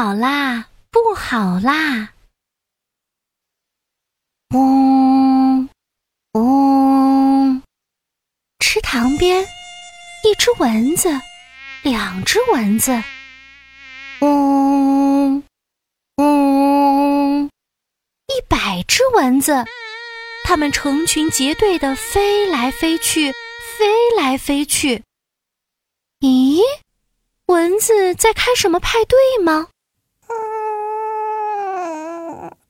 好啦，不好啦！嗡嗡，池塘边，一只蚊子，两只蚊子，嗡嗡，一百只蚊子，它们成群结队的飞来飞去，飞来飞去。咦，蚊子在开什么派对吗？嗯，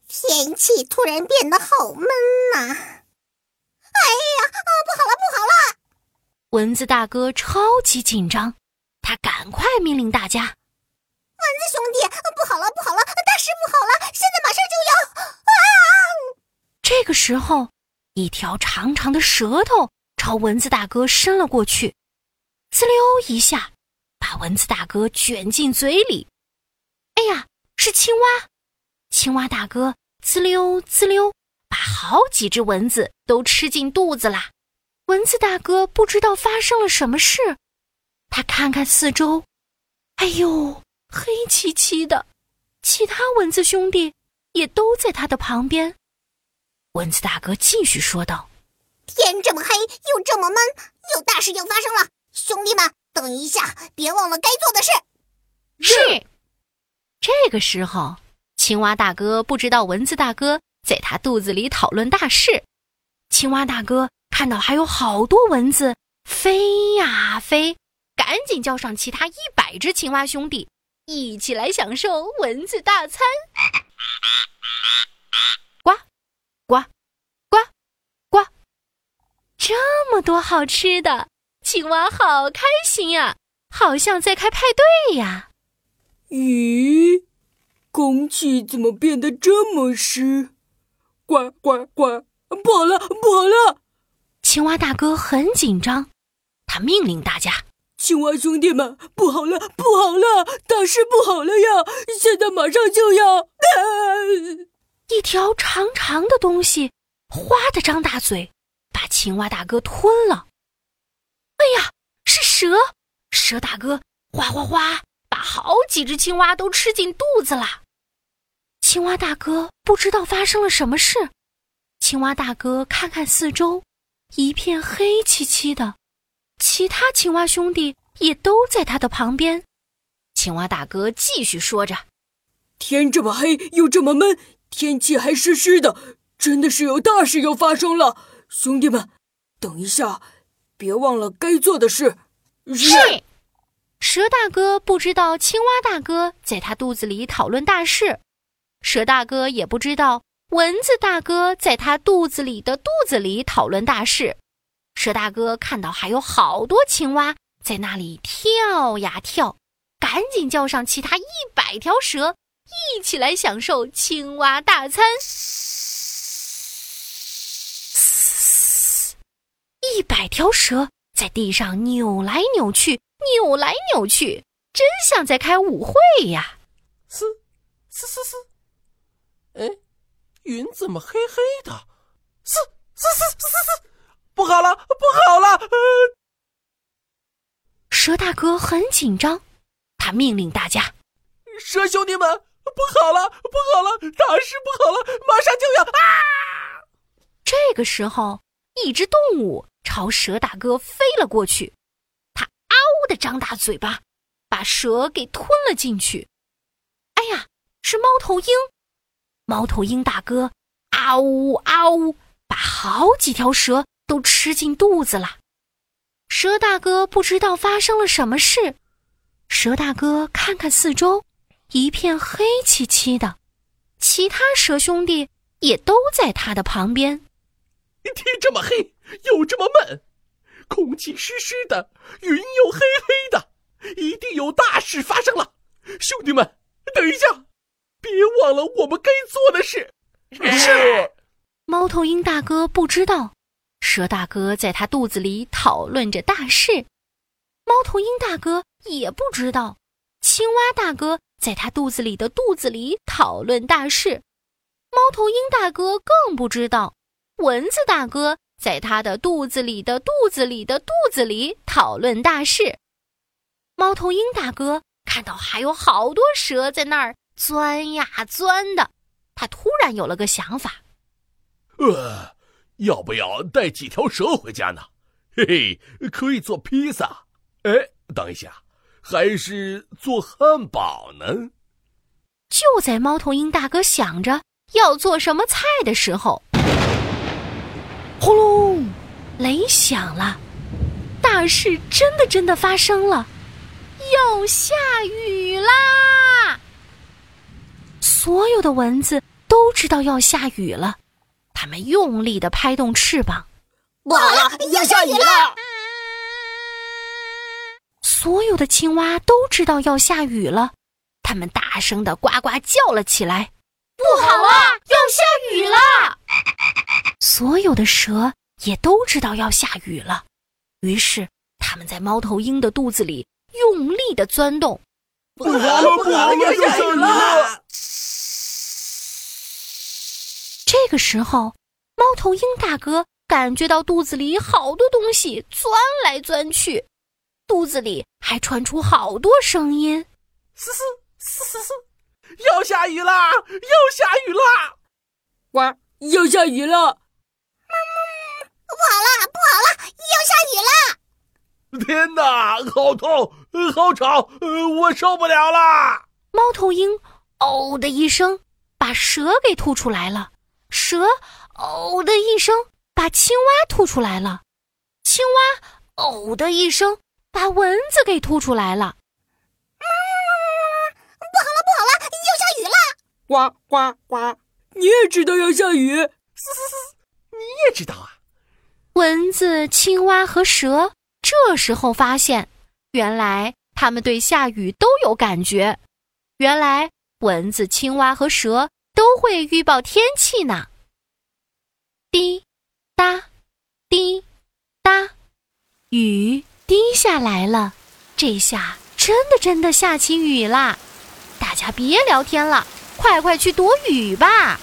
天气突然变得好闷呐！哎呀，啊，不好了，不好了！蚊子大哥超级紧张，他赶快命令大家：“蚊子兄弟，不好了，不好了，大事不好了！现在马上就要……啊！”这个时候，一条长长的舌头朝蚊子大哥伸了过去。滋溜一下，把蚊子大哥卷进嘴里。哎呀，是青蛙！青蛙大哥滋溜滋溜，把好几只蚊子都吃进肚子啦。蚊子大哥不知道发生了什么事，他看看四周，哎呦，黑漆漆的。其他蚊子兄弟也都在他的旁边。蚊子大哥继续说道：“天这么黑，又这么闷，有大事要发生了。”兄弟们，等一下，别忘了该做的事。是。这个时候，青蛙大哥不知道蚊子大哥在他肚子里讨论大事。青蛙大哥看到还有好多蚊子飞呀飞，赶紧叫上其他一百只青蛙兄弟，一起来享受蚊子大餐。呱，呱，呱，呱，这么多好吃的！青蛙好开心呀，好像在开派对呀！咦，空气怎么变得这么湿？呱呱呱！不好了，不好了！青蛙大哥很紧张，他命令大家：“青蛙兄弟们，不好了，不好了，大事不好了呀！现在马上就要……”一条长长的东西哗的张大嘴，把青蛙大哥吞了。哎呀，是蛇！蛇大哥哗哗哗，把好几只青蛙都吃进肚子了。青蛙大哥不知道发生了什么事。青蛙大哥看看四周，一片黑漆漆的。其他青蛙兄弟也都在他的旁边。青蛙大哥继续说着：“天这么黑，又这么闷，天气还湿湿的，真的是有大事要发生了。兄弟们，等一下。”别忘了该做的事。是。蛇大哥不知道青蛙大哥在他肚子里讨论大事，蛇大哥也不知道蚊子大哥在他肚子里的肚子里讨论大事。蛇大哥看到还有好多青蛙在那里跳呀跳，赶紧叫上其他一百条蛇，一起来享受青蛙大餐。一百条蛇在地上扭来扭去，扭来扭去，真像在开舞会呀！嘶，嘶嘶嘶！哎，云怎么黑黑的？嘶嘶嘶嘶嘶！不好了，不好了！蛇大哥很紧张，他命令大家：“蛇兄弟们，不好了，不好了，大事不好了，马上就要……”啊！这个时候，一只动物。朝蛇大哥飞了过去，它嗷的张大嘴巴，把蛇给吞了进去。哎呀，是猫头鹰！猫头鹰大哥嗷呜嗷呜，把好几条蛇都吃进肚子了。蛇大哥不知道发生了什么事，蛇大哥看看四周，一片黑漆漆的，其他蛇兄弟也都在他的旁边。天这么黑。又这么闷，空气湿湿的，云又黑黑的，一定有大事发生了。兄弟们，等一下，别忘了我们该做的事。是。猫头鹰大哥不知道，蛇大哥在他肚子里讨论着大事。猫头鹰大哥也不知道，青蛙大哥在他肚子里的肚子里讨论大事。猫头鹰大哥更不知道，蚊子大哥。在他的肚子里的肚子里的肚子里讨论大事。猫头鹰大哥看看到还有好多蛇在那儿钻呀钻的，他突然有了个想法：呃，要不要带几条蛇回家呢？嘿嘿，可以做披萨。哎，等一下，还是做汉堡呢？就在猫头鹰大哥想着要做什么菜的时候，轰隆，雷响了，大事真的真的发生了，要下雨啦！所有的蚊子都知道要下雨了，它们用力的拍动翅膀。不好了，要下雨了！所有的青蛙都知道要下雨了，它们大声的呱呱叫了起来：“不好了，要下雨了！”所有的蛇也都知道要下雨了，于是它们在猫头鹰的肚子里用力的钻动。不好了，不好了，要下雨了！这个时候，猫头鹰大哥。感觉到肚子里好多东西钻来钻去，肚子里还传出好多声音，嘶嘶嘶嘶嘶，要下雨啦！要下雨啦！哇，要下雨了！不好了，不好了，要下雨了！天哪，好痛，好吵，我受不了啦！猫头鹰哦的一声把蛇给吐出来了，蛇哦的一声。把青蛙吐出来了，青蛙哦的一声把蚊子给吐出来了。不好了，不好了，要下雨了！呱呱呱！你也知道要下雨？嘶嘶嘶！你也知道啊？蚊子、青蛙和蛇这时候发现，原来它们对下雨都有感觉。原来蚊子、青蛙和蛇都会预报天气呢。滴。答，滴，答，雨滴下来了，这下真的真的下起雨啦！大家别聊天了，快快去躲雨吧。